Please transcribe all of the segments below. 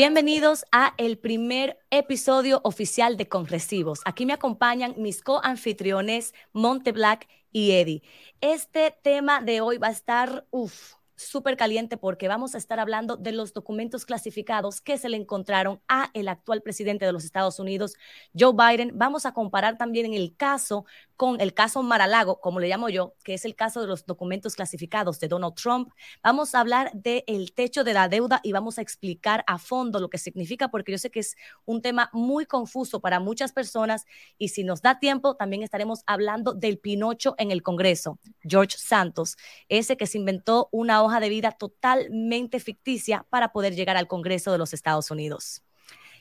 Bienvenidos a el primer episodio oficial de Conresivos. Aquí me acompañan mis co-anfitriones Monte Black y Eddie. Este tema de hoy va a estar, uff, súper caliente porque vamos a estar hablando de los documentos clasificados que se le encontraron a el actual presidente de los Estados Unidos, Joe Biden. Vamos a comparar también en el caso con el caso Maralago, como le llamo yo, que es el caso de los documentos clasificados de Donald Trump. Vamos a hablar del techo de la deuda y vamos a explicar a fondo lo que significa, porque yo sé que es un tema muy confuso para muchas personas y si nos da tiempo, también estaremos hablando del Pinocho en el Congreso, George Santos, ese que se inventó una hoja de vida totalmente ficticia para poder llegar al Congreso de los Estados Unidos.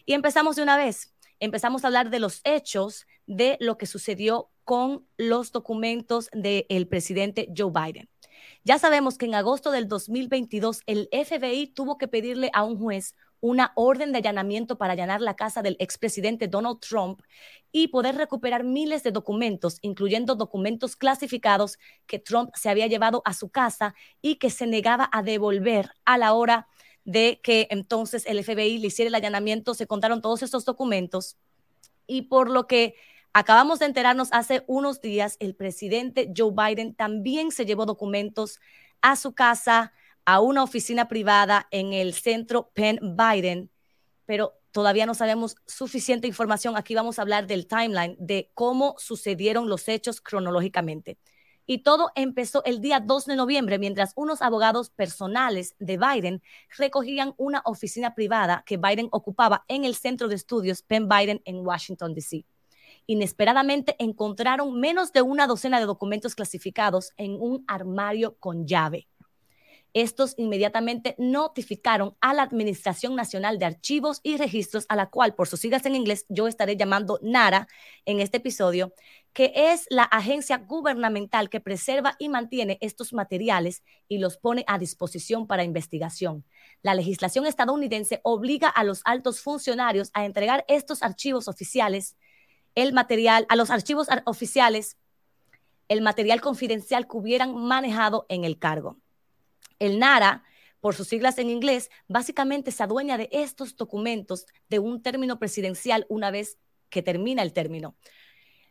Y empezamos de una vez. Empezamos a hablar de los hechos de lo que sucedió con los documentos del presidente Joe Biden. Ya sabemos que en agosto del 2022 el FBI tuvo que pedirle a un juez una orden de allanamiento para allanar la casa del expresidente Donald Trump y poder recuperar miles de documentos, incluyendo documentos clasificados que Trump se había llevado a su casa y que se negaba a devolver a la hora de que entonces el FBI le hiciera el allanamiento, se contaron todos estos documentos y por lo que Acabamos de enterarnos hace unos días, el presidente Joe Biden también se llevó documentos a su casa, a una oficina privada en el centro Penn Biden, pero todavía no sabemos suficiente información. Aquí vamos a hablar del timeline de cómo sucedieron los hechos cronológicamente. Y todo empezó el día 2 de noviembre, mientras unos abogados personales de Biden recogían una oficina privada que Biden ocupaba en el centro de estudios Penn Biden en Washington, D.C inesperadamente encontraron menos de una docena de documentos clasificados en un armario con llave. Estos inmediatamente notificaron a la Administración Nacional de Archivos y Registros, a la cual, por sus siglas en inglés, yo estaré llamando NARA en este episodio, que es la agencia gubernamental que preserva y mantiene estos materiales y los pone a disposición para investigación. La legislación estadounidense obliga a los altos funcionarios a entregar estos archivos oficiales el material, a los archivos oficiales, el material confidencial que hubieran manejado en el cargo. El NARA, por sus siglas en inglés, básicamente se adueña de estos documentos de un término presidencial una vez que termina el término.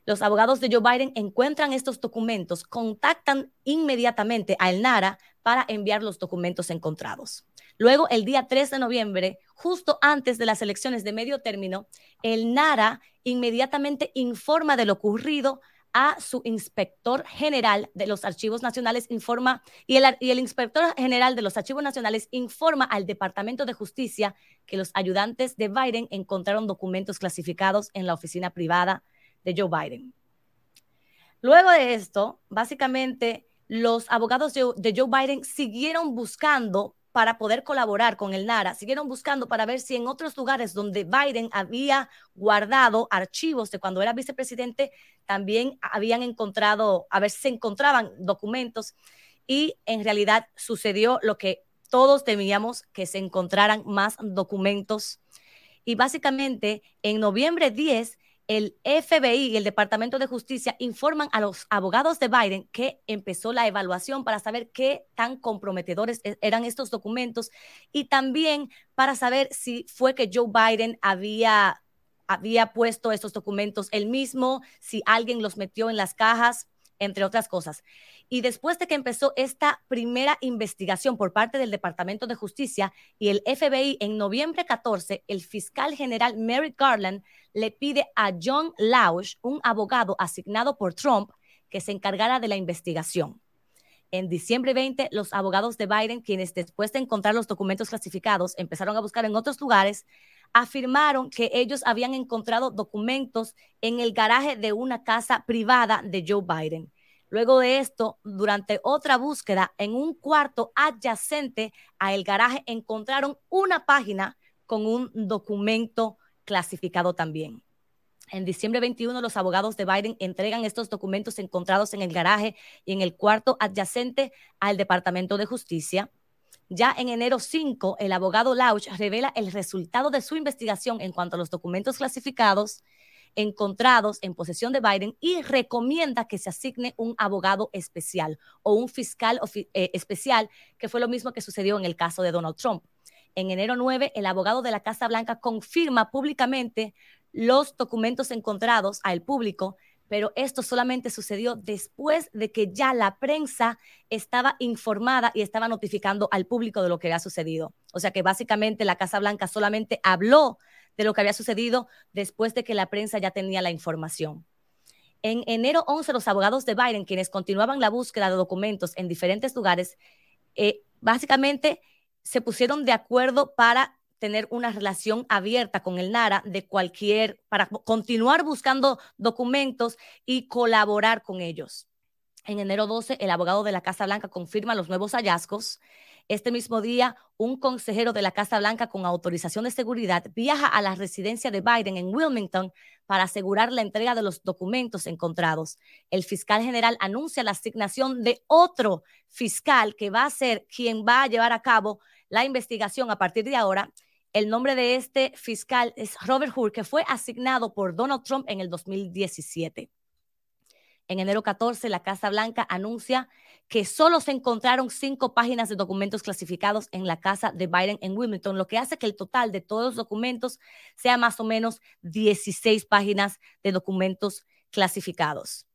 Los abogados de Joe Biden encuentran estos documentos, contactan inmediatamente al NARA para enviar los documentos encontrados. Luego, el día 3 de noviembre, justo antes de las elecciones de medio término, el NARA inmediatamente informa de lo ocurrido a su inspector general de los archivos nacionales, informa, y el, y el inspector general de los archivos nacionales informa al Departamento de Justicia que los ayudantes de Biden encontraron documentos clasificados en la oficina privada de Joe Biden. Luego de esto, básicamente, los abogados de Joe Biden siguieron buscando para poder colaborar con el NARA. Siguieron buscando para ver si en otros lugares donde Biden había guardado archivos de cuando era vicepresidente, también habían encontrado, a ver si se encontraban documentos. Y en realidad sucedió lo que todos temíamos, que se encontraran más documentos. Y básicamente en noviembre 10 el FBI y el Departamento de Justicia informan a los abogados de Biden que empezó la evaluación para saber qué tan comprometedores e-, eran estos documentos y también para saber si fue que Joe Biden había, había puesto estos documentos él mismo, si alguien los metió en las cajas entre otras cosas. Y después de que empezó esta primera investigación por parte del Departamento de Justicia y el FBI en noviembre 14, el fiscal general Merrick Garland le pide a John Lausch, un abogado asignado por Trump, que se encargara de la investigación. En diciembre 20, los abogados de Biden, quienes después de encontrar los documentos clasificados empezaron a buscar en otros lugares, afirmaron que ellos habían encontrado documentos en el garaje de una casa privada de Joe Biden. Luego de esto, durante otra búsqueda en un cuarto adyacente a el garaje, encontraron una página con un documento clasificado también. En diciembre 21, los abogados de Biden entregan estos documentos encontrados en el garaje y en el cuarto adyacente al Departamento de Justicia. Ya en enero 5, el abogado Lauch revela el resultado de su investigación en cuanto a los documentos clasificados encontrados en posesión de Biden y recomienda que se asigne un abogado especial o un fiscal eh, especial, que fue lo mismo que sucedió en el caso de Donald Trump. En enero 9, el abogado de la Casa Blanca confirma públicamente los documentos encontrados al público, pero esto solamente sucedió después de que ya la prensa estaba informada y estaba notificando al público de lo que había sucedido. O sea que básicamente la Casa Blanca solamente habló de lo que había sucedido después de que la prensa ya tenía la información. En enero 11, los abogados de Biden, quienes continuaban la búsqueda de documentos en diferentes lugares, eh, básicamente se pusieron de acuerdo para tener una relación abierta con el NARA de cualquier, para continuar buscando documentos y colaborar con ellos. En enero 12, el abogado de la Casa Blanca confirma los nuevos hallazgos. Este mismo día, un consejero de la Casa Blanca con autorización de seguridad viaja a la residencia de Biden en Wilmington para asegurar la entrega de los documentos encontrados. El fiscal general anuncia la asignación de otro fiscal que va a ser quien va a llevar a cabo la investigación a partir de ahora. El nombre de este fiscal es Robert Hur, que fue asignado por Donald Trump en el 2017. En enero 14, la Casa Blanca anuncia que solo se encontraron cinco páginas de documentos clasificados en la casa de Biden en Wilmington, lo que hace que el total de todos los documentos sea más o menos 16 páginas de documentos clasificados.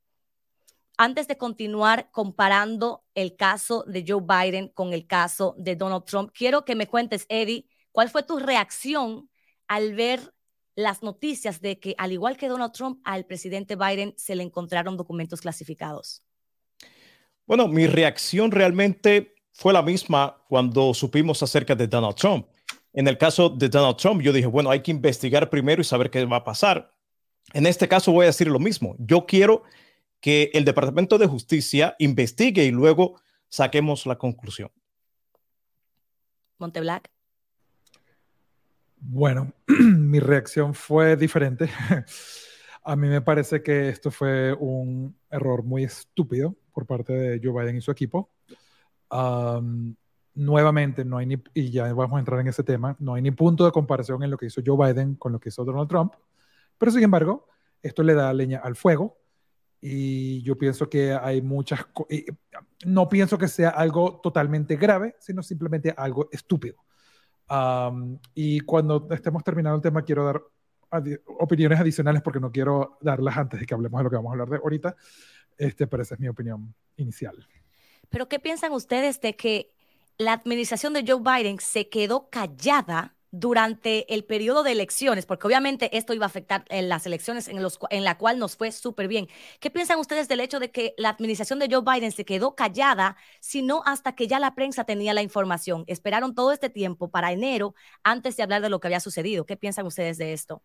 Antes de continuar comparando el caso de Joe Biden con el caso de Donald Trump, quiero que me cuentes, Eddie, cuál fue tu reacción al ver las noticias de que, al igual que Donald Trump, al presidente Biden se le encontraron documentos clasificados? Bueno, mi reacción realmente fue la misma cuando supimos acerca de Donald Trump. En el caso de Donald Trump, yo dije, bueno, hay que investigar primero y saber qué va a pasar. En este caso voy a decir lo mismo. Yo quiero que el Departamento de Justicia investigue y luego saquemos la conclusión. Monteblack. Bueno, mi reacción fue diferente. A mí me parece que esto fue un error muy estúpido por parte de Joe Biden y su equipo. nuevamente, no hay ni, y ya vamos a entrar en ese tema, no hay ni punto de comparación en lo que hizo Joe Biden con lo que hizo Donald Trump, pero sin embargo, esto le da leña al fuego y yo pienso que hay muchas, no pienso que sea algo totalmente grave, sino simplemente algo estúpido y cuando estemos terminando el tema, quiero dar opiniones adicionales porque no quiero darlas antes de que hablemos de lo que vamos a hablar de ahorita. Este, pero esa es mi opinión inicial. Pero ¿qué piensan ustedes de que la administración de Joe Biden se quedó callada durante el periodo de elecciones, porque obviamente esto iba a afectar en las elecciones en, los, en la cual nos fue súper bien. ¿Qué piensan ustedes del hecho de que la administración de Joe Biden se quedó callada, sino hasta que ya la prensa tenía la información? Esperaron todo este tiempo para enero antes de hablar de lo que había sucedido. ¿Qué piensan ustedes de esto?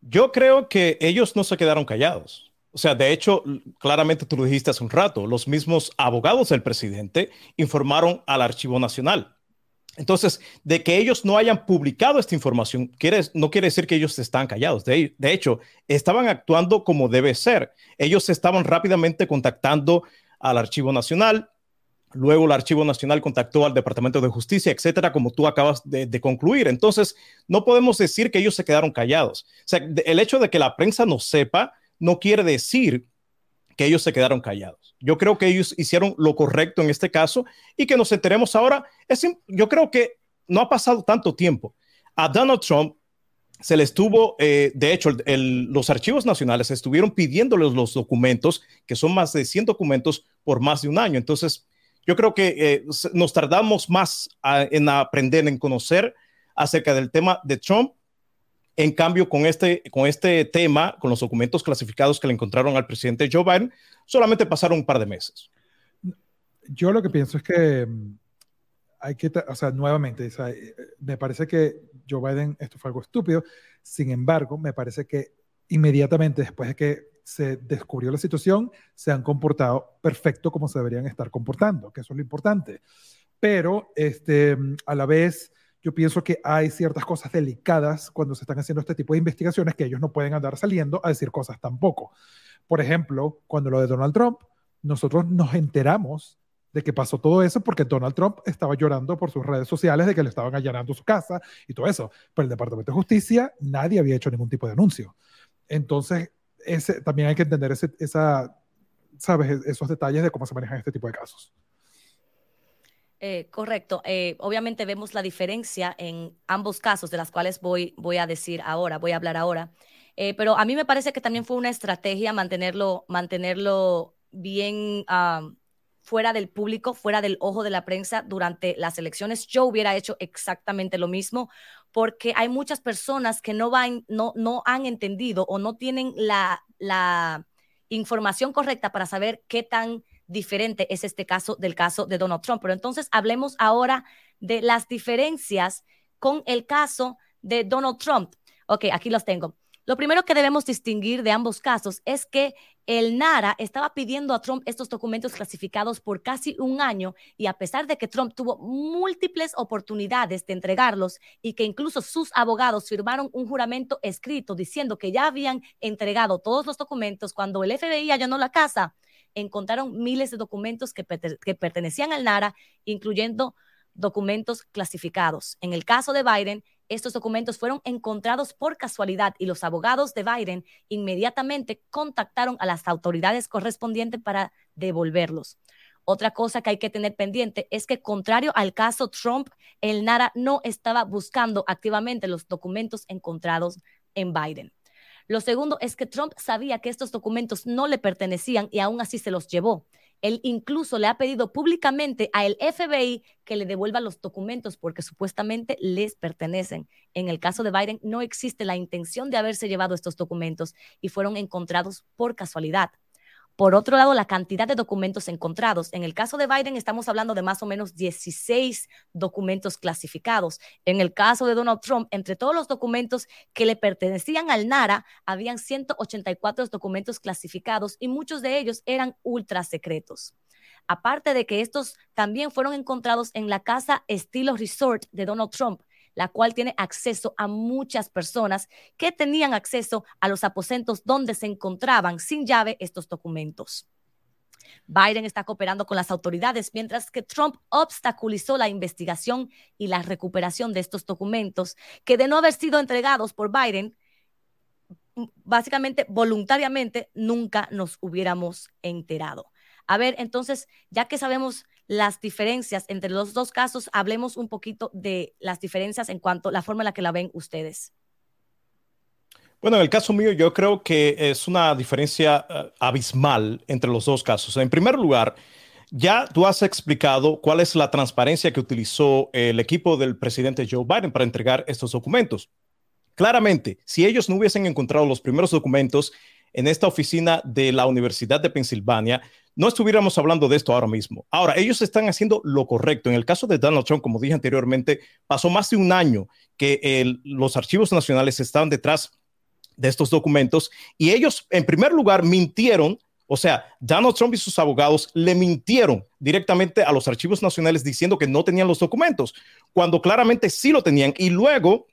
Yo creo que ellos no se quedaron callados. O sea, de hecho, claramente tú lo dijiste hace un rato, los mismos abogados del presidente informaron al Archivo Nacional entonces, de que ellos no hayan publicado esta información no quiere decir que ellos están callados. De, hecho, estaban actuando como debe ser. Ellos estaban rápidamente contactando al Archivo Nacional, luego el Archivo Nacional contactó al Departamento de Justicia, etcétera, como tú acabas de, de concluir. Entonces, no podemos decir que ellos se quedaron callados. O sea, el hecho de que la prensa no sepa no quiere decir que ellos se quedaron callados. Yo creo que ellos hicieron lo correcto en este caso y que nos enteremos ahora. Es, yo creo que no ha pasado tanto tiempo. A Donald Trump se le estuvo, eh, de hecho, los archivos nacionales estuvieron pidiéndoles los documentos, que son más de 100 documentos, por más de un año. Entonces, yo creo que eh, nos tardamos más en aprender, en conocer acerca del tema de Trump en cambio, con este, con este tema, con los documentos clasificados que le encontraron al presidente Joe Biden, solamente pasaron un par de meses. Yo lo que pienso es que mm, hay que, o sea, nuevamente, eh, me parece que Joe Biden, esto fue algo estúpido. Sin embargo, me parece que inmediatamente después de que se descubrió la situación, se han comportado perfecto como se deberían estar comportando, que eso es lo importante. Pero este, a la vez yo pienso que hay ciertas cosas delicadas cuando se están haciendo este tipo de investigaciones que ellos no pueden andar saliendo a decir cosas tampoco. Por ejemplo, cuando lo de Donald Trump, nosotros nos enteramos de que pasó todo eso porque Donald Trump estaba llorando por sus redes sociales de que le estaban allanando su casa y todo eso. Pero el Departamento de Justicia nadie había hecho ningún tipo de anuncio. Entonces, ese, también hay que entender ese, esa, ¿sabes? esos detalles de cómo se manejan este tipo de casos. Eh, correcto. Eh, obviamente vemos la diferencia en ambos casos, de las cuales voy, voy a decir ahora, voy a hablar ahora. Eh, pero a mí me parece que también fue una estrategia mantenerlo, mantenerlo bien fuera del público, fuera del ojo de la prensa durante las elecciones. Yo hubiera hecho exactamente lo mismo porque hay muchas personas que no, van, no, no han entendido o no tienen la, la información correcta para saber qué tan diferente es este caso del caso de Donald Trump. Pero entonces hablemos ahora de las diferencias con el caso de Donald Trump. Ok, aquí los tengo. Lo primero que debemos distinguir de ambos casos es que el NARA estaba pidiendo a Trump estos documentos clasificados por casi un año y a pesar de que Trump tuvo múltiples oportunidades de entregarlos y que incluso sus abogados firmaron un juramento escrito diciendo que ya habían entregado todos los documentos cuando el FBI allanó la casa, encontraron miles de documentos que, pertenecían al NARA, incluyendo documentos clasificados. En el caso de Biden, estos documentos fueron encontrados por casualidad y los abogados de Biden inmediatamente contactaron a las autoridades correspondientes para devolverlos. Otra cosa que hay que tener pendiente es que, contrario al caso Trump, el NARA no estaba buscando activamente los documentos encontrados en Biden. Lo segundo es que Trump sabía que estos documentos no le pertenecían y aún así se los llevó. Él incluso le ha pedido públicamente a el FBI que le devuelva los documentos porque supuestamente les pertenecen. En el caso de Biden no existe la intención de haberse llevado estos documentos y fueron encontrados por casualidad. Por otro lado, la cantidad de documentos encontrados. En el caso de Biden estamos hablando de más o menos 16 documentos clasificados. En el caso de Donald Trump, entre todos los documentos que le pertenecían al NARA, habían 184 documentos clasificados y muchos de ellos eran ultra secretos. Aparte de que estos también fueron encontrados en la casa estilo resort de Donald Trump, la cual tiene acceso a muchas personas que tenían acceso a los aposentos donde se encontraban sin llave estos documentos. Biden está cooperando con las autoridades, mientras que Trump obstaculizó la investigación y la recuperación de estos documentos, que de no haber sido entregados por Biden, básicamente voluntariamente, nunca nos hubiéramos enterado. A ver, entonces, ya que sabemos las diferencias entre los dos casos, hablemos un poquito de las diferencias en cuanto a la forma en la que la ven ustedes. Bueno, en el caso mío, yo creo que es una diferencia uh, abismal entre los dos casos. En primer lugar, ya tú has explicado cuál es la transparencia que utilizó el equipo del presidente Joe Biden para entregar estos documentos. Claramente, si ellos no hubiesen encontrado los primeros documentos en esta oficina de la Universidad de Pensilvania, no estuviéramos hablando de esto ahora mismo. Ahora, ellos están haciendo lo correcto. En el caso de Donald Trump, como dije anteriormente, pasó más de un año que los archivos nacionales estaban detrás de estos documentos y ellos, en primer lugar, mintieron. O sea, Donald Trump y sus abogados le mintieron directamente a los archivos nacionales diciendo que no tenían los documentos, cuando claramente sí lo tenían. Y luego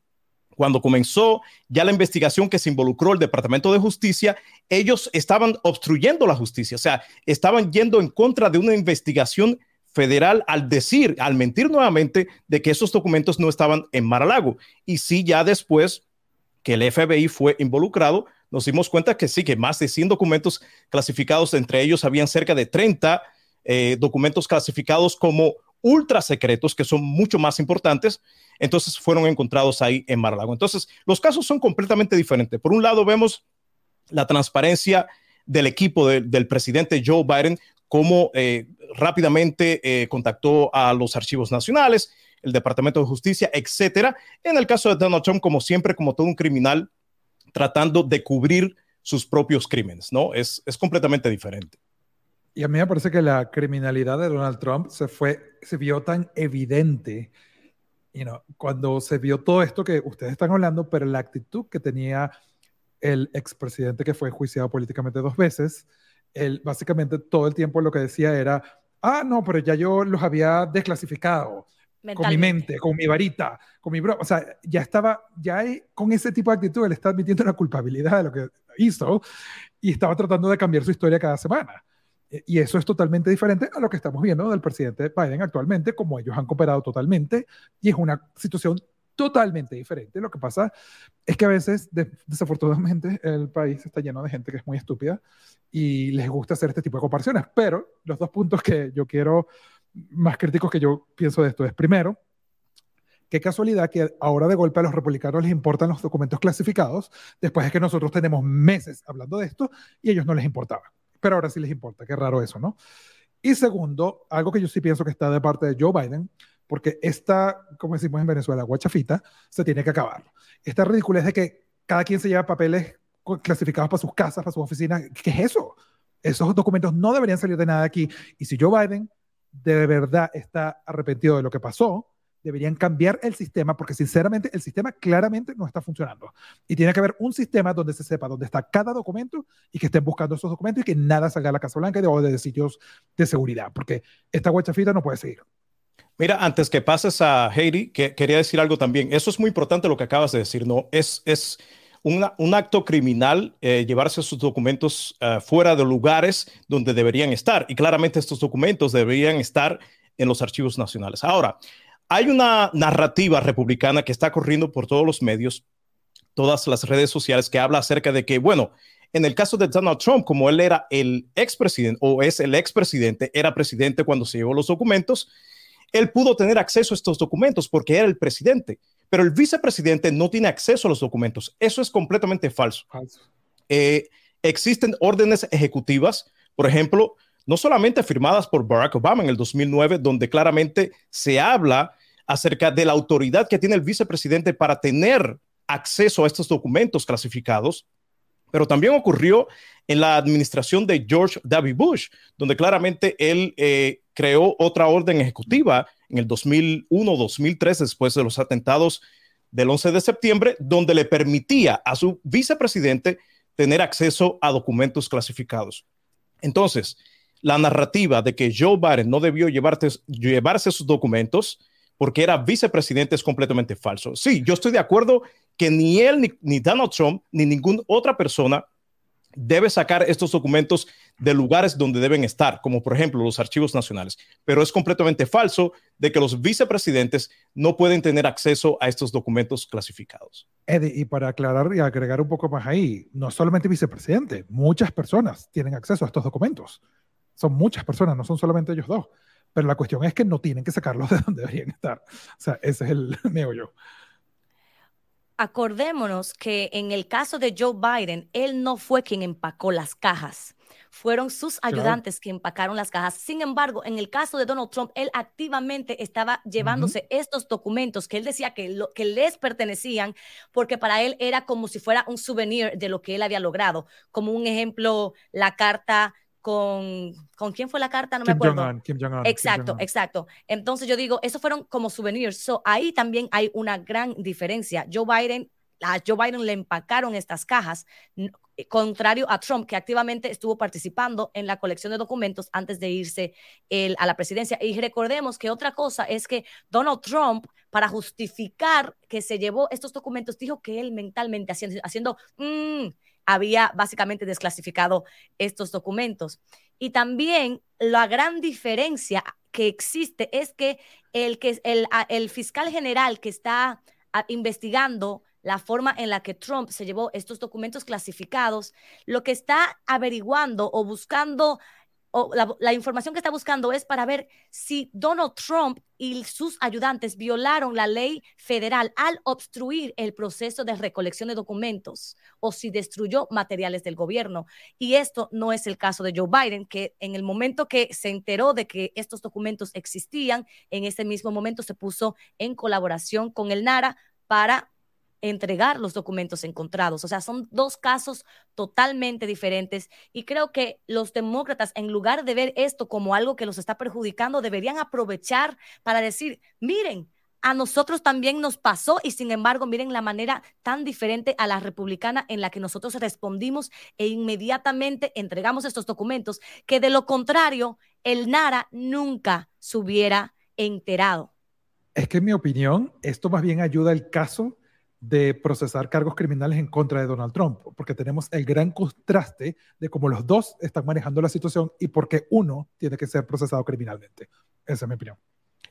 cuando comenzó ya la investigación que se involucró el Departamento de Justicia, ellos estaban obstruyendo la justicia, o sea, estaban yendo en contra de una investigación federal al decir, al mentir nuevamente de que esos documentos no estaban en Mar-a-Lago. Y sí, ya después que el FBI fue involucrado, nos dimos cuenta que sí, que más de 100 documentos clasificados, entre ellos habían cerca de 30 eh, documentos clasificados como ultra secretos, que son mucho más importantes, entonces fueron encontrados ahí en mar lago Entonces, los casos son completamente diferentes. Por un lado, vemos la transparencia del equipo del presidente Joe Biden, cómo eh, rápidamente eh, contactó a los archivos nacionales, el Departamento de Justicia, etcétera. En el caso de Donald Trump, como siempre, como todo un criminal, tratando de cubrir sus propios crímenes, ¿no? Es, es completamente diferente. Y a mí me parece que la criminalidad de Donald Trump se fue, se vio tan evidente, you know, cuando se vio todo esto que ustedes están hablando, pero la actitud que tenía el expresidente que fue juiciado políticamente dos veces, él básicamente todo el tiempo lo que decía era, ah, no, pero ya yo los había desclasificado con mi mente, con mi varita, con mi bro. O sea, ya estaba, ya con ese tipo de actitud, él está admitiendo la culpabilidad de lo que hizo y estaba tratando de cambiar su historia cada semana. Eh, y eso es totalmente diferente a lo que estamos viendo del presidente Biden actualmente, como ellos han cooperado totalmente, y es una situación totalmente diferente. Lo que pasa es que a veces, desafortunadamente, el país está lleno de gente que es muy estúpida y les gusta hacer este tipo de comparaciones. Pero los dos puntos que yo quiero más críticos que yo pienso de esto es, primero, qué casualidad que ahora de golpe a los republicanos les importan los documentos clasificados, después es que nosotros tenemos meses hablando de esto y a ellos no les importaba. Pero ahora sí les importa, qué raro eso, ¿no? Y segundo, algo que yo sí pienso que está de parte de Joe Biden, porque esta, como decimos en Venezuela, guachafita, se tiene que acabar. Esta ridiculez de que cada quien se lleva papeles clasificados para sus casas, para sus oficinas, ¿qué es eso? Esos documentos no deberían salir de nada aquí. Y si Joe Biden de verdad está arrepentido de lo que pasó, deberían cambiar el sistema porque sinceramente el sistema claramente no está funcionando. Y tiene que haber un sistema donde se sepa dónde está cada documento y que estén buscando esos documentos y que nada salga a la Casa Blanca o de sitios de seguridad, porque esta guachafita no puede seguir. Mira, antes que pases a Heidi, que quería decir algo también. Eso es muy importante lo que acabas de decir, ¿no? Es, es un acto criminal eh, llevarse sus documentos eh, fuera de lugares donde deberían estar. Y claramente estos documentos deberían estar en los archivos nacionales. Ahora, hay una narrativa republicana que está corriendo por todos los medios, todas las redes sociales, que habla acerca de que, bueno, en el caso de Donald Trump, como él era el expresidente o es el expresidente, era presidente cuando se llevó los documentos, él pudo tener acceso a estos documentos porque era el presidente, pero el vicepresidente no tiene acceso a los documentos. Eso es completamente falso. Eh, existen órdenes ejecutivas, por ejemplo, no solamente firmadas por Barack Obama en el 2009, donde claramente se habla acerca de la autoridad que tiene el vicepresidente para tener acceso a estos documentos clasificados, pero también ocurrió en la administración de George W. Bush, donde claramente él eh, creó otra orden ejecutiva en el 2001-2003, después de los atentados del 11 de septiembre, donde le permitía a su vicepresidente tener acceso a documentos clasificados. Entonces, la narrativa de que Joe Biden no debió llevarse sus documentos porque era vicepresidente es completamente falso. Sí, yo estoy de acuerdo que ni él, ni, Donald Trump, ni ninguna otra persona debe sacar estos documentos de lugares donde deben estar, como por ejemplo los archivos nacionales. Pero es completamente falso de que los vicepresidentes no pueden tener acceso a estos documentos clasificados. Eddie, y para aclarar y agregar un poco más ahí, no solamente vicepresidente, muchas personas tienen acceso a estos documentos. Son muchas personas, no son solamente ellos dos. Pero la cuestión es que no tienen que sacarlos de donde deberían estar. O sea, ese es el meollo. Acordémonos que en el caso de Joe Biden, él no fue quien empacó las cajas. Fueron sus ayudantes que empacaron las cajas. Sin embargo, en el caso de Donald Trump, él activamente estaba llevándose estos documentos que él decía que, que les pertenecían, porque para él era como si fuera un souvenir de lo que él había logrado. Como un ejemplo, la carta con, ¿con quién fue la carta? No me acuerdo. Kim Jong-un. Exacto, exacto. Entonces yo digo, esos fueron como souvenirs. So, ahí también hay una gran diferencia. Joe Biden, a Joe Biden le empacaron estas cajas, eh, contrario a Trump, que activamente estuvo participando en la colección de documentos antes de irse a la presidencia. Y recordemos que otra cosa es que Donald Trump, para justificar que se llevó estos documentos, dijo que él mentalmente haciendo, haciendo mm, había básicamente desclasificado estos documentos. Y también la gran diferencia que existe es que el, que, el, fiscal general que está investigando la forma en la que Trump se llevó estos documentos clasificados, lo que está averiguando o buscando la, información que está buscando es para ver si Donald Trump y sus ayudantes violaron la ley federal al obstruir el proceso de recolección de documentos o si destruyó materiales del gobierno. Y esto no es el caso de Joe Biden, que en el momento que se enteró de que estos documentos existían, en ese mismo momento se puso en colaboración con el NARA para entregar los documentos encontrados. O sea, son dos casos totalmente diferentes y creo que los demócratas, en lugar de ver esto como algo que los está perjudicando, deberían aprovechar para decir, miren, a nosotros también nos pasó y sin embargo, miren la manera tan diferente a la republicana en la que nosotros respondimos e inmediatamente entregamos estos documentos, que de lo contrario, el NARA nunca se hubiera enterado. Es que en mi opinión, esto más bien ayuda al caso de procesar cargos criminales en contra de Donald Trump, porque tenemos el gran contraste de cómo los dos están manejando la situación y por qué uno tiene que ser procesado criminalmente. Esa es mi opinión.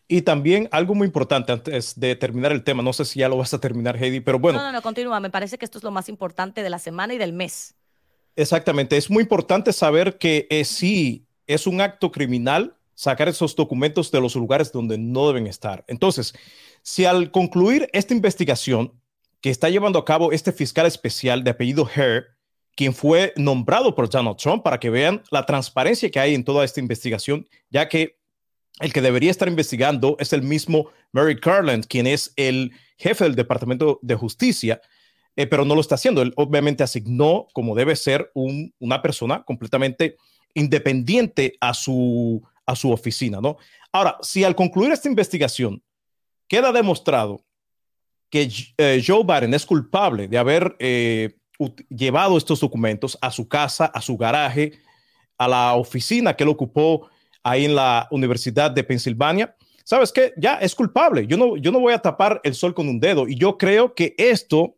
Y también algo muy importante antes de terminar el tema, no sé si ya lo vas a terminar, Heidi, pero bueno. No, no, no, continúa. Me parece que esto es lo más importante de la semana y del mes. Exactamente. Es muy importante saber que eh, sí es un acto criminal sacar esos documentos de los lugares donde no deben estar. Entonces, si al concluir esta investigación que está llevando a cabo este fiscal especial de apellido Hare, quien fue nombrado por Donald Trump para que vean la transparencia que hay en toda esta investigación, ya que el que debería estar investigando es el mismo Mary Garland, quien es el jefe del Departamento de Justicia, eh, pero no lo está haciendo. Él obviamente asignó, como debe ser, una persona completamente independiente a su, a su oficina, ¿no? Ahora, si al concluir esta investigación queda demostrado que eh, Joe Biden es culpable de haber eh, llevado estos documentos a su casa, a su garaje, a la oficina que él ocupó ahí en la Universidad de Pensilvania, ¿sabes qué? Ya es culpable. Yo no, yo no voy a tapar el sol con un dedo. Y yo creo que esto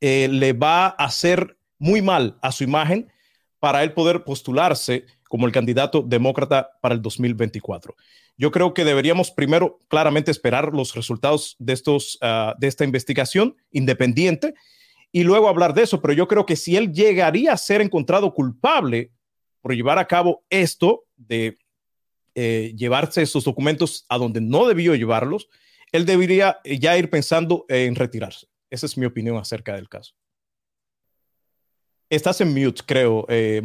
eh, le va a hacer muy mal a su imagen para él poder postularse como el candidato demócrata para el 2024. Yo creo que deberíamos primero claramente esperar los resultados de, estos, ah, de esta investigación independiente y luego hablar de eso, pero yo creo que si él llegaría a ser encontrado culpable por llevar a cabo esto de eh, llevarse esos documentos a donde no debió llevarlos, él debería eh, ya ir pensando en retirarse. Esa es mi opinión acerca del caso. Estás en mute, creo, eh,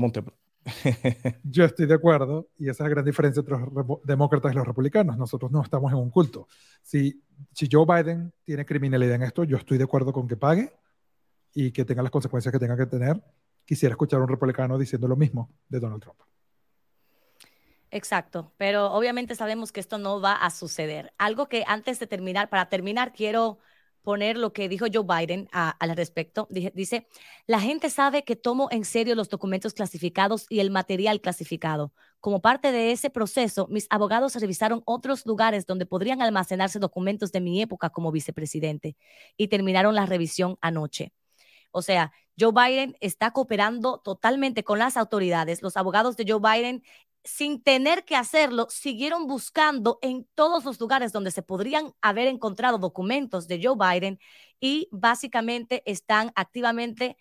Yo estoy de acuerdo y esa es la gran diferencia entre los demócratas y los republicanos. Nosotros no estamos en un culto. Si, si Joe Biden tiene criminalidad en esto, yo estoy de acuerdo con que pague y que tenga las consecuencias que tenga que tener. Quisiera escuchar a un republicano diciendo lo mismo de Donald Trump. Exacto, pero obviamente sabemos que esto no va a suceder. Algo que antes de terminar, para terminar, quiero poner lo que dijo Joe Biden al respecto. dice, la gente sabe que tomo en serio los documentos clasificados y el material clasificado. Como parte de ese proceso, mis abogados revisaron otros lugares donde podrían almacenarse documentos de mi época como vicepresidente y terminaron la revisión anoche. O sea, Joe Biden está cooperando totalmente con las autoridades. Los abogados de Joe Biden sin tener que hacerlo, siguieron buscando en todos los lugares donde se podrían haber encontrado documentos de Joe Biden y básicamente están activamente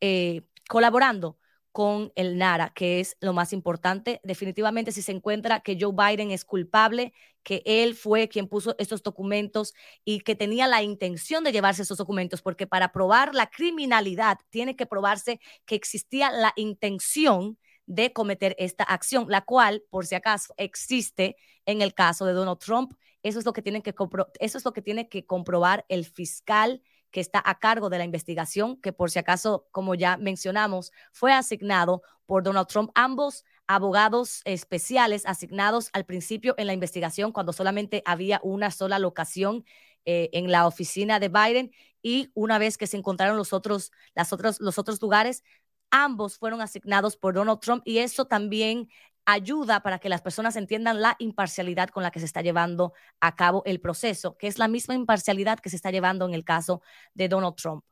eh, colaborando con el NARA, que es lo más importante. Definitivamente, si se encuentra que Joe Biden es culpable, que él fue quien puso estos documentos y que tenía la intención de llevarse estos documentos, porque para probar la criminalidad tiene que probarse que existía la intención de cometer esta acción, la cual, por si acaso, existe en el caso de Donald Trump. Eso es lo que tiene que, eso es lo que, tiene que comprobar el fiscal que está a cargo de la investigación, que por si acaso, como ya mencionamos, fue asignado por Donald Trump. Ambos abogados especiales asignados al principio en la investigación, cuando solamente había una sola locación eh, en la oficina de Biden y una vez que se encontraron los otros, las otros, los otros lugares, Ambos fueron asignados por Donald Trump y eso también ayuda para que las personas entiendan la imparcialidad con la que se está llevando a cabo el proceso, que es la misma imparcialidad que se está llevando en el caso de Donald Trump.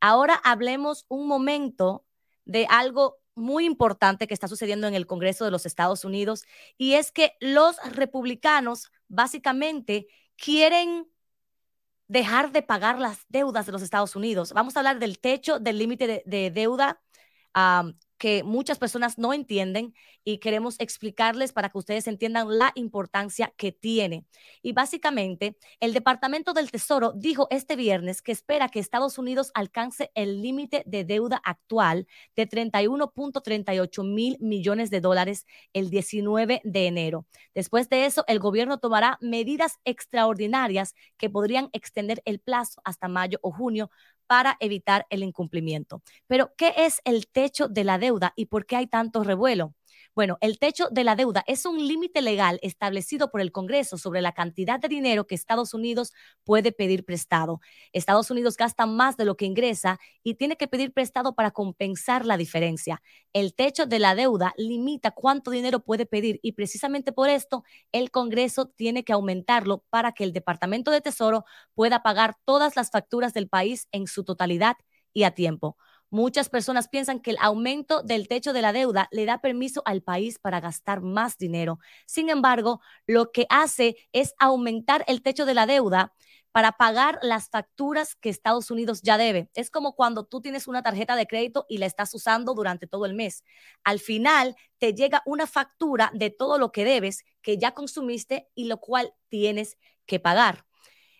Ahora hablemos un momento de algo muy importante que está sucediendo en el Congreso de los Estados Unidos y es que los republicanos básicamente quieren dejar de pagar las deudas de los Estados Unidos. Vamos a hablar del techo del límite de, deuda que muchas personas no entienden y queremos explicarles para que ustedes entiendan la importancia que tiene. Y básicamente, el Departamento del Tesoro dijo este viernes que espera que Estados Unidos alcance el límite de deuda actual de 31.38 mil millones de dólares el 19 de enero. Después de eso, el gobierno tomará medidas extraordinarias que podrían extender el plazo hasta mayo o junio para evitar el incumplimiento. Pero, ¿qué es el techo de la deuda y por qué hay tanto revuelo? Bueno, el techo de la deuda es un límite legal establecido por el Congreso sobre la cantidad de dinero que Estados Unidos puede pedir prestado. Estados Unidos gasta más de lo que ingresa y tiene que pedir prestado para compensar la diferencia. El techo de la deuda limita cuánto dinero puede pedir y precisamente por esto el Congreso tiene que aumentarlo para que el Departamento de Tesoro pueda pagar todas las facturas del país en su totalidad y a tiempo. Muchas personas piensan que el aumento del techo de la deuda le da permiso al país para gastar más dinero. Sin embargo, lo que hace es aumentar el techo de la deuda para pagar las facturas que Estados Unidos ya debe. Es como cuando tú tienes una tarjeta de crédito y la estás usando durante todo el mes. Al final te llega una factura de todo lo que debes, que ya consumiste y lo cual tienes que pagar.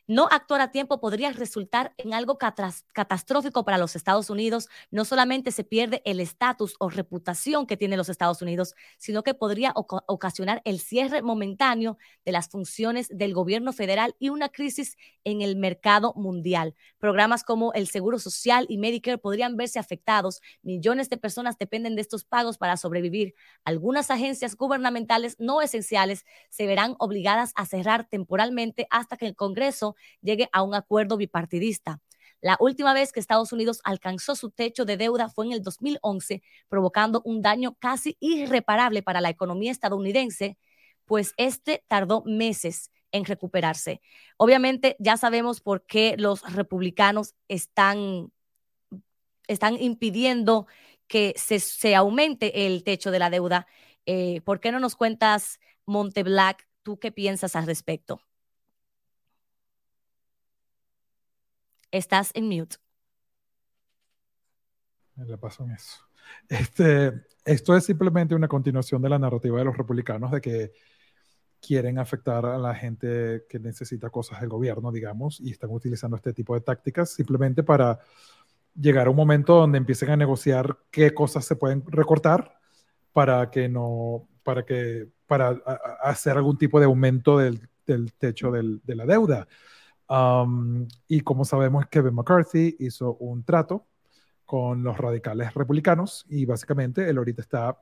No actuar a tiempo podría resultar en algo catastrófico para los Estados Unidos. No solamente se pierde el estatus o reputación que tienen los Estados Unidos, sino que podría ocasionar el cierre momentáneo de las funciones del gobierno federal y una crisis en el mercado mundial. Programas como el Seguro Social y Medicare podrían verse afectados. Millones de personas dependen de estos pagos para sobrevivir. Algunas agencias gubernamentales no esenciales se verán obligadas a cerrar temporalmente hasta que el Congreso llegue a un acuerdo bipartidista. La última vez que Estados Unidos alcanzó su techo de deuda fue en el 2011, provocando un daño casi irreparable para la economía estadounidense, pues este tardó meses en recuperarse. Obviamente ya sabemos por qué los republicanos están, están impidiendo que se, aumente el techo de la deuda. Eh, ¿Por qué no nos cuentas, Monteblack, tú qué piensas al respecto? Estás en mute. Me le paso en eso. Este, esto es simplemente una continuación de la narrativa de los republicanos de que quieren afectar a la gente que necesita cosas del gobierno, digamos, y están utilizando este tipo de tácticas simplemente para llegar a un momento donde empiecen a negociar qué cosas se pueden recortar para que no, para que, para hacer algún tipo de aumento del, del techo del, de la deuda y como sabemos, Kevin McCarthy hizo un trato con los radicales republicanos y básicamente él ahorita está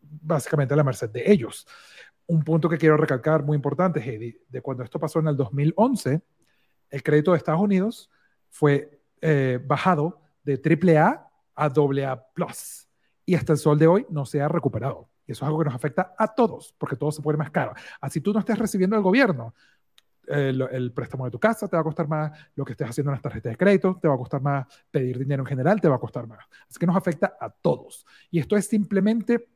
básicamente a la merced de ellos. Un punto que quiero recalcar muy importante, Heidi, de cuando esto pasó en el 2011, el crédito de Estados Unidos fue eh, bajado de AAA a AA+, y hasta el sol de hoy no se ha recuperado. Y eso es algo que nos afecta a todos, porque todo se pone más caro. Así tú no estés recibiendo el gobierno, el, préstamo de tu casa te va a costar más, lo que estés haciendo en las tarjetas de crédito te va a costar más, pedir dinero en general te va a costar más. Así que nos afecta a todos. Y esto es simplemente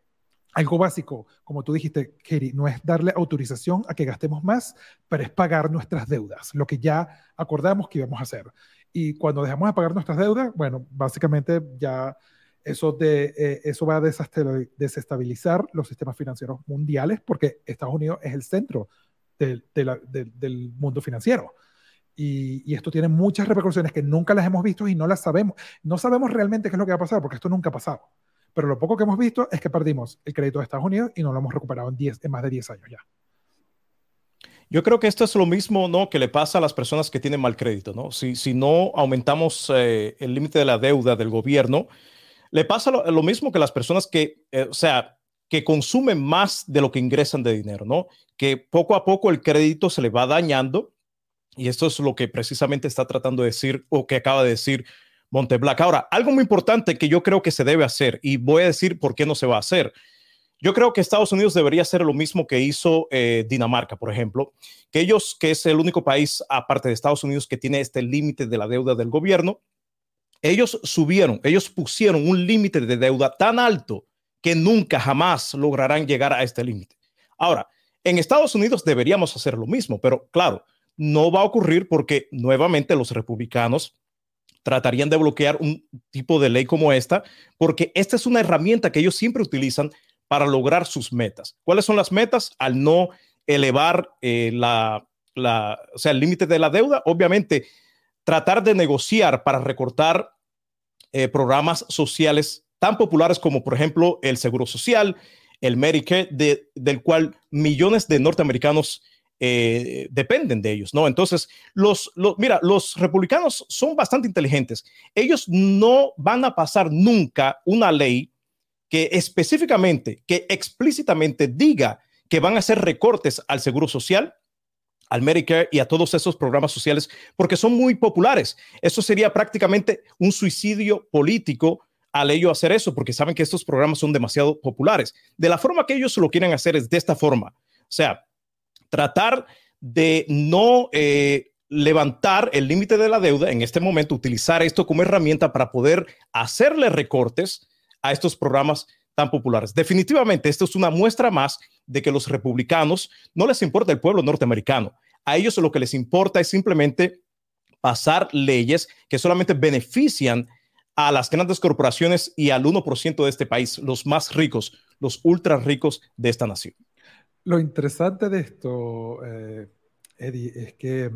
algo básico, como tú dijiste, Katie, no es darle autorización a que gastemos más, pero es pagar nuestras deudas, lo que ya acordamos que íbamos a hacer. Y cuando dejamos de pagar nuestras deudas, bueno, básicamente ya eso, de, eh, eso va a desestabilizar los sistemas financieros mundiales porque Estados Unidos es el centro del mundo financiero. Y, esto tiene muchas repercusiones que nunca las hemos visto y no las sabemos. No sabemos realmente qué es lo que va a pasar porque esto nunca ha pasado. Pero lo poco que hemos visto es que perdimos el crédito de Estados Unidos y no lo hemos recuperado en, 10, en más de 10 años ya. Yo creo que esto es lo mismo ¿no? que le pasa a las personas que tienen mal crédito. ¿no? Si, si no aumentamos eh, el límite de la deuda del gobierno, le pasa lo, mismo que las personas que, eh, o sea, que consumen más de lo que ingresan de dinero, ¿no? Que poco a poco el crédito se le va dañando y esto es lo que precisamente está tratando de decir o que acaba de decir Monteblack. Ahora, algo muy importante que yo creo que se debe hacer y voy a decir por qué no se va a hacer. Yo creo que Estados Unidos debería hacer lo mismo que hizo eh, Dinamarca, por ejemplo, que ellos, que es el único país aparte de Estados Unidos que tiene este límite de la deuda del gobierno, ellos subieron, ellos pusieron un límite de deuda tan alto que nunca jamás lograrán llegar a este límite. Ahora, en Estados Unidos deberíamos hacer lo mismo, pero claro, no va a ocurrir porque nuevamente los republicanos tratarían de bloquear un tipo de ley como esta, porque esta es una herramienta que ellos siempre utilizan para lograr sus metas. ¿Cuáles son las metas? Al no elevar eh, el límite de la deuda, obviamente tratar de negociar para recortar eh, programas sociales tan populares como, por ejemplo, el Seguro Social, el Medicare, del cual millones de norteamericanos eh, dependen de ellos, ¿no? Entonces, los, mira, los republicanos son bastante inteligentes. Ellos no van a pasar nunca una ley que específicamente, que explícitamente diga que van a hacer recortes al Seguro Social, al Medicare y a todos esos programas sociales, porque son muy populares. Eso sería prácticamente un suicidio político al ello hacer eso, porque saben que estos programas son demasiado populares. De la forma que ellos lo quieren hacer es de esta forma. O sea, tratar de no eh, levantar el límite de la deuda en este momento, utilizar esto como herramienta para poder hacerle recortes a estos programas tan populares. Definitivamente, esto es una muestra más de que los republicanos no les importa el pueblo norteamericano. A ellos lo que les importa es simplemente pasar leyes que solamente benefician a las grandes corporaciones y al 1% de este país, los más ricos, los ultra ricos de esta nación. Lo interesante de esto, eh, Eddie, es que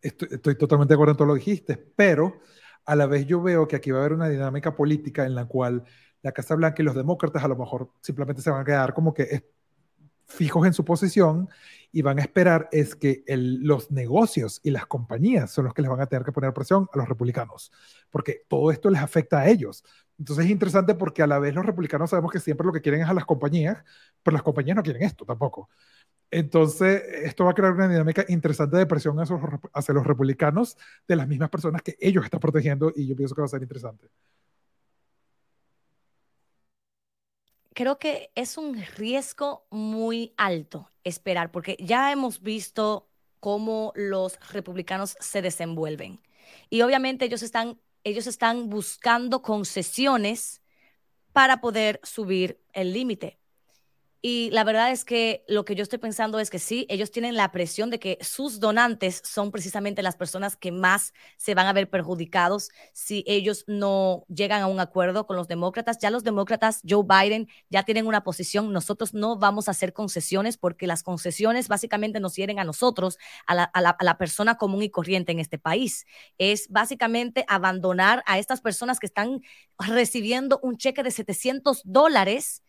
estoy, estoy, totalmente de acuerdo en todo lo que dijiste, pero a la vez yo veo que aquí va a haber una dinámica política en la cual la Casa Blanca y los demócratas a lo mejor simplemente se van a quedar como que fijos en su posición y van a esperar es que los negocios y las compañías son los que les van a tener que poner presión a los republicanos, porque todo esto les afecta a ellos. Entonces es interesante porque a la vez los republicanos sabemos que siempre lo que quieren es a las compañías, pero las compañías no quieren esto tampoco. Entonces, esto va a crear una dinámica interesante de presión hacia los, republicanos de las mismas personas que ellos están protegiendo y yo pienso que va a ser interesante. Creo que es un riesgo muy alto esperar, porque ya hemos visto cómo los republicanos se desenvuelven. Y obviamente ellos están, ellos están buscando concesiones para poder subir el límite. Y la verdad es que lo que yo estoy pensando es que sí, ellos tienen la presión de que sus donantes son precisamente las personas que más se van a ver perjudicados si ellos no llegan a un acuerdo con los demócratas. Ya los demócratas, Joe Biden, ya tienen una posición. Nosotros no vamos a hacer concesiones porque las concesiones básicamente nos hieren a nosotros, a la, a la, a la persona común y corriente en este país. Es básicamente abandonar a estas personas que están recibiendo un cheque de 700 dólares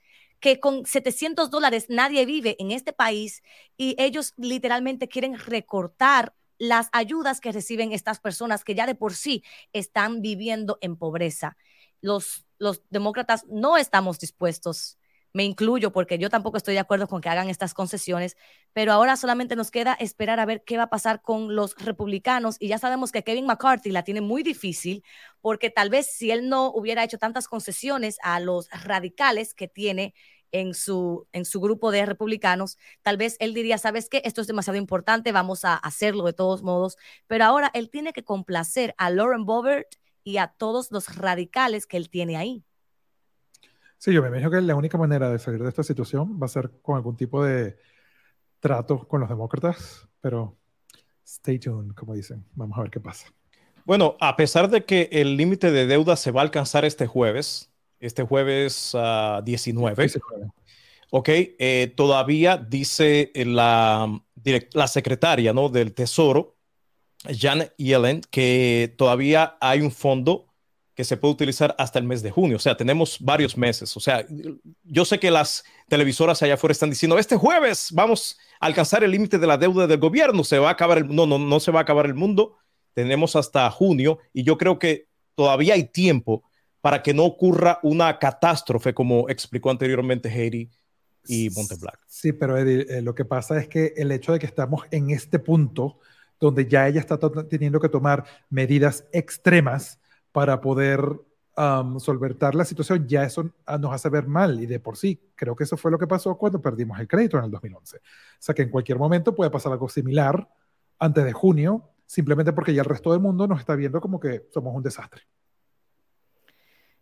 que con 700 dólares nadie vive en este país y ellos literalmente quieren recortar las ayudas que reciben estas personas que ya de por sí están viviendo en pobreza. Los, los demócratas no estamos dispuestos, me incluyo porque yo tampoco estoy de acuerdo con que hagan estas concesiones, pero ahora solamente nos queda esperar a ver qué va a pasar con los republicanos y ya sabemos que Kevin McCarthy la tiene muy difícil porque tal vez si él no hubiera hecho tantas concesiones a los radicales que tiene en su, en su grupo de republicanos, tal vez él diría, sabes qué, esto es demasiado importante, vamos a hacerlo de todos modos, pero ahora él tiene que complacer a Lauren Boebert y a todos los radicales que él tiene ahí. Sí, yo me imagino que la única manera de salir de esta situación va a ser con algún tipo de trato con los demócratas, pero stay tuned, como dicen. Vamos a ver qué pasa. Bueno, a pesar de que el límite de deuda se va a alcanzar este jueves, este jueves 19. Ah, ok, eh, todavía dice la, la secretaria ¿no? del Tesoro, Janet Yellen, que todavía hay un fondo que se puede utilizar hasta el mes de junio. O sea, tenemos varios meses. O sea, yo sé que las televisoras allá afuera están diciendo, este jueves vamos a alcanzar el límite de la deuda del gobierno, se va a acabar el... No, no, no se va a acabar el mundo. Tenemos hasta junio y yo creo que todavía hay tiempo para que no ocurra una catástrofe como explicó anteriormente Heidi y Monteblanc. Sí, pero Eddie, eh, lo que pasa es que el hecho de que estamos en este punto donde ya ella está teniendo que tomar medidas extremas para poder um, solventar la situación, ya eso ah, nos hace ver mal y de por sí. Creo que eso fue lo que pasó cuando perdimos el crédito en el 2011. O sea que en cualquier momento puede pasar algo similar antes de junio, simplemente porque ya el resto del mundo nos está viendo como que somos un desastre.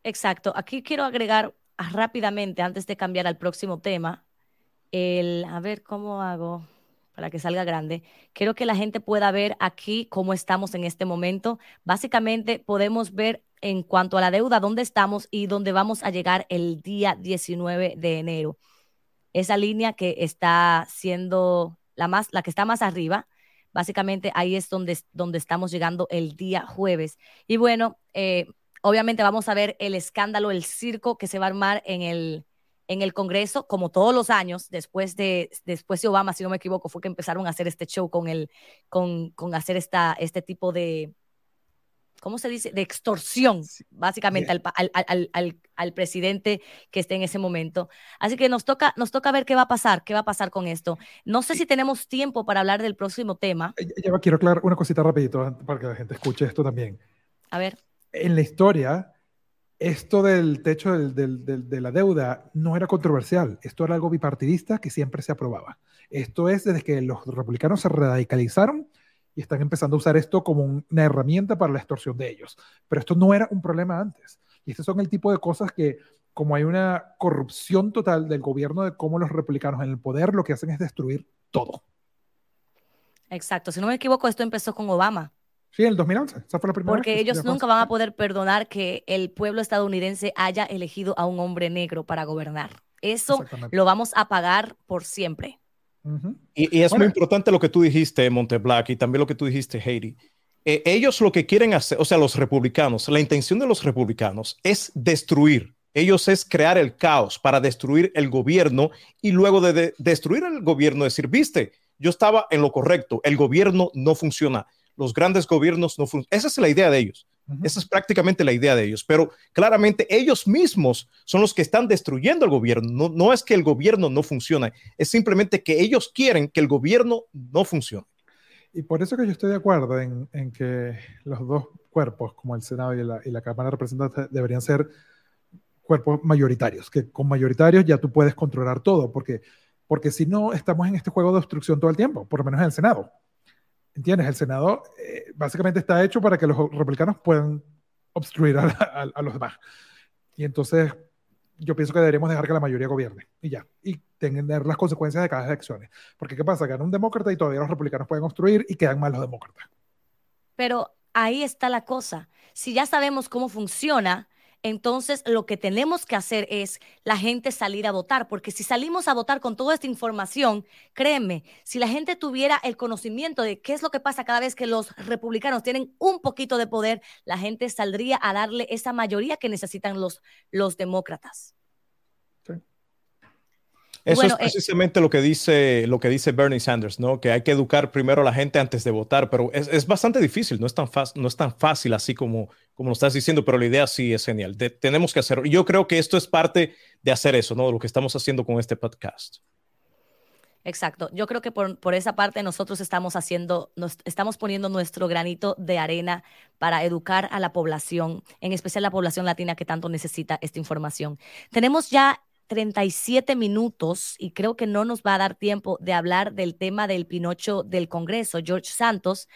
Exacto. Aquí quiero agregar rápidamente, antes de cambiar al próximo tema, el, a ver cómo hago para que salga grande. Quiero que la gente pueda ver aquí cómo estamos en este momento. Básicamente podemos ver en cuanto a la deuda dónde estamos y dónde vamos a llegar el día 19 de enero. Esa línea que está siendo la más la que está más arriba, básicamente ahí es donde, donde estamos llegando el día jueves. Y bueno, eh, Obviamente vamos a ver el escándalo, el circo que se va a armar en el, en el Congreso, como todos los años, después de, después de Obama, si no me equivoco, fue que empezaron a hacer este show con, el, con, con hacer esta, este tipo de, ¿cómo se dice? De extorsión, básicamente, al, al, al, al, presidente que esté en ese momento. Así que nos toca, nos toca ver qué va a pasar, qué va a pasar con esto. No sé si tenemos tiempo para hablar del próximo tema. Ya quiero aclarar una cosita rapidito para que la gente escuche esto también. A ver en la historia, esto del techo de la deuda no era controversial. Esto era algo bipartidista que siempre se aprobaba. Esto es desde que los republicanos se radicalizaron y están empezando a usar esto como una herramienta para la extorsión de ellos. Pero esto no era un problema antes. Y estos son el tipo de cosas que, como hay una corrupción total del gobierno de cómo los republicanos en el poder lo que hacen es destruir todo. Exacto, si no me equivoco, esto empezó con Obama. Sí, en el 2011, esa fue la primera Porque ellos nunca van a poder perdonar que el pueblo estadounidense haya elegido a un hombre negro para gobernar. Eso lo vamos a pagar por siempre. Y, es muy importante lo que tú dijiste, Monteblack, y también lo que tú dijiste, Heidi. Eh, ellos lo que quieren hacer, o sea, los republicanos, la intención de los republicanos es destruir. Ellos es crear el caos para destruir el gobierno y luego de destruir el gobierno decir, viste, yo estaba en lo correcto, el gobierno no funciona los grandes gobiernos no funcionan. Esa es la idea de ellos. Esa es prácticamente la idea de ellos. Pero claramente ellos mismos son los que están destruyendo el gobierno. No, no es que el gobierno no funcione, es simplemente que ellos quieren que el gobierno no funcione. Y por eso que yo estoy de acuerdo en, en que los dos cuerpos, como el Senado y la, y la Cámara de Representantes, deberían ser cuerpos mayoritarios, que con mayoritarios ya tú puedes controlar todo, porque, porque si no, estamos en este juego de obstrucción todo el tiempo, por lo menos en el Senado. ¿Entiendes? El Senado eh, básicamente está hecho para que los republicanos puedan obstruir a, los demás. Y entonces yo pienso que deberíamos dejar que la mayoría gobierne y ya. Y tener las consecuencias de cada elección. Porque ¿qué pasa? Gana un demócrata y todavía los republicanos pueden obstruir y quedan mal los demócratas. Pero ahí está la cosa. Si ya sabemos cómo funciona, entonces lo que tenemos que hacer es la gente salir a votar, porque si salimos a votar con toda esta información, créeme, si la gente tuviera el conocimiento de qué es lo que pasa cada vez que los republicanos tienen un poquito de poder, la gente saldría a darle esa mayoría que necesitan los, los demócratas. Eso es eh, precisamente lo que dice lo que dice Bernie Sanders, ¿no? Que hay que educar primero a la gente antes de votar, pero es, bastante difícil, no es tan fácil, no es tan fácil así como como lo estás diciendo, pero la idea sí es genial. tenemos que hacerlo. Yo creo que esto es parte de hacer eso, ¿no? De lo que estamos haciendo con este podcast. Exacto. Yo creo que por, por, esa parte nosotros estamos haciendo, nos estamos poniendo nuestro granito de arena para educar a la población, en especial la población latina que tanto necesita esta información. Tenemos ya 37 minutos y creo que no nos va a dar tiempo de hablar del tema del Pinocho del Congreso, George Santos,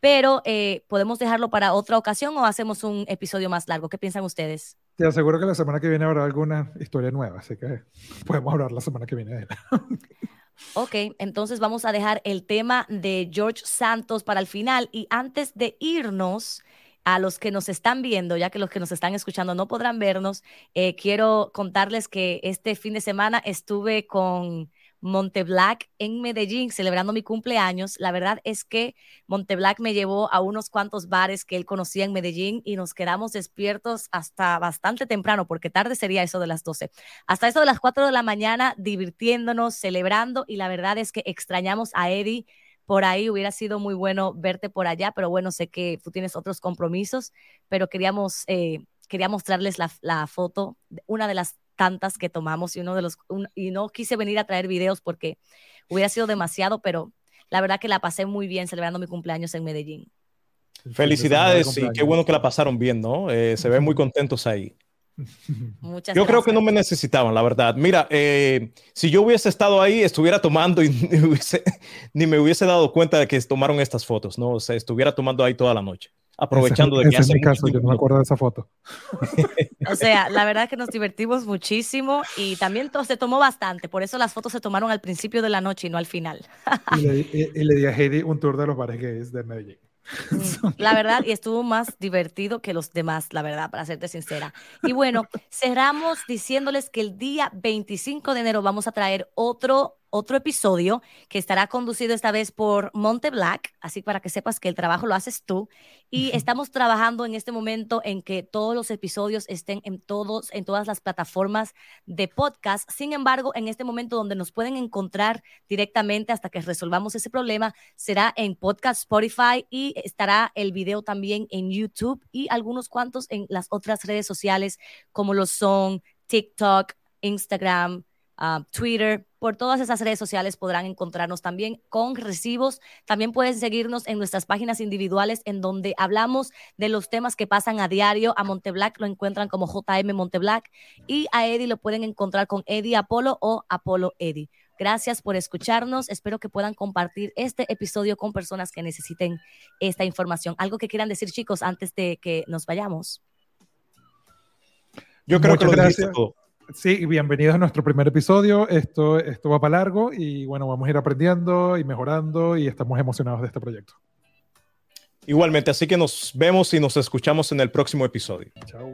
pero eh, podemos dejarlo para otra ocasión o hacemos un episodio más largo. ¿Qué piensan ustedes? Te aseguro que la semana que viene habrá alguna historia nueva, así que podemos hablar la semana que viene de él. Ok, entonces vamos a dejar el tema de George Santos para el final y antes de irnos, a los que nos están viendo, ya que los que nos están escuchando no podrán vernos, eh, quiero contarles que este fin de semana estuve con Monteblack en Medellín celebrando mi cumpleaños. La verdad es que Monteblack me llevó a unos cuantos bares que él conocía en Medellín y nos quedamos despiertos hasta bastante temprano, porque tarde sería eso de las 12. Hasta eso de las 4 de la mañana, divirtiéndonos, celebrando y la verdad es que extrañamos a Eddie por ahí. Hubiera sido muy bueno verte por allá, pero bueno, sé que tú tienes otros compromisos, pero queríamos, eh, quería mostrarles la, la, foto, una de las tantas que tomamos y uno de los, y no quise venir a traer videos porque hubiera sido demasiado, pero la verdad que la pasé muy bien celebrando mi cumpleaños en Medellín. Felicidades y qué bueno que la pasaron bien, ¿no? Eh, se ven muy contentos ahí. yo creo que no me necesitaban, la verdad. Mira, eh, si yo hubiese estado ahí, estuviera tomando y ni, me hubiese dado cuenta de que tomaron estas fotos, ¿no? O sea, estuviera tomando ahí toda la noche, aprovechando de que hace mi caso, yo no me acuerdo de esa foto. o sea, la verdad es que nos divertimos muchísimo y también se tomó bastante, por eso las fotos se tomaron al principio de la noche y no al final. y, le, y le di a Heidi un tour de los bares gays de Medellín. La verdad, y estuvo más divertido que los demás, la verdad, para serte sincera. Y bueno, cerramos diciéndoles que el día 25 de enero vamos a traer otro otro episodio que estará conducido esta vez por Monte Black, así para que sepas que el trabajo lo haces tú. Y estamos trabajando en este momento en que todos los episodios estén en, todos, en todas las plataformas de podcast. Sin embargo, en este momento donde nos pueden encontrar directamente hasta que resolvamos ese problema, será en podcast Spotify y estará el video también en YouTube y algunos cuantos en las otras redes sociales como lo son TikTok, Instagram, Ah, Twitter, por todas esas redes sociales podrán encontrarnos también con recibos. También pueden seguirnos en nuestras páginas individuales en donde hablamos de los temas que pasan a diario. A Monteblack lo encuentran como JM Monteblack y a Eddie lo pueden encontrar con Eddie Apolo o Apolo Eddie. Gracias por escucharnos. Espero que puedan compartir este episodio con personas que necesiten esta información. ¿Algo que quieran decir, chicos, antes de que nos vayamos? Yo creo que lo gracias. Sí, bienvenidos a nuestro primer episodio. Esto, esto va para largo y bueno, vamos a ir aprendiendo y mejorando y estamos emocionados de este proyecto. Igualmente, así que nos vemos y nos escuchamos en el próximo episodio. Chao.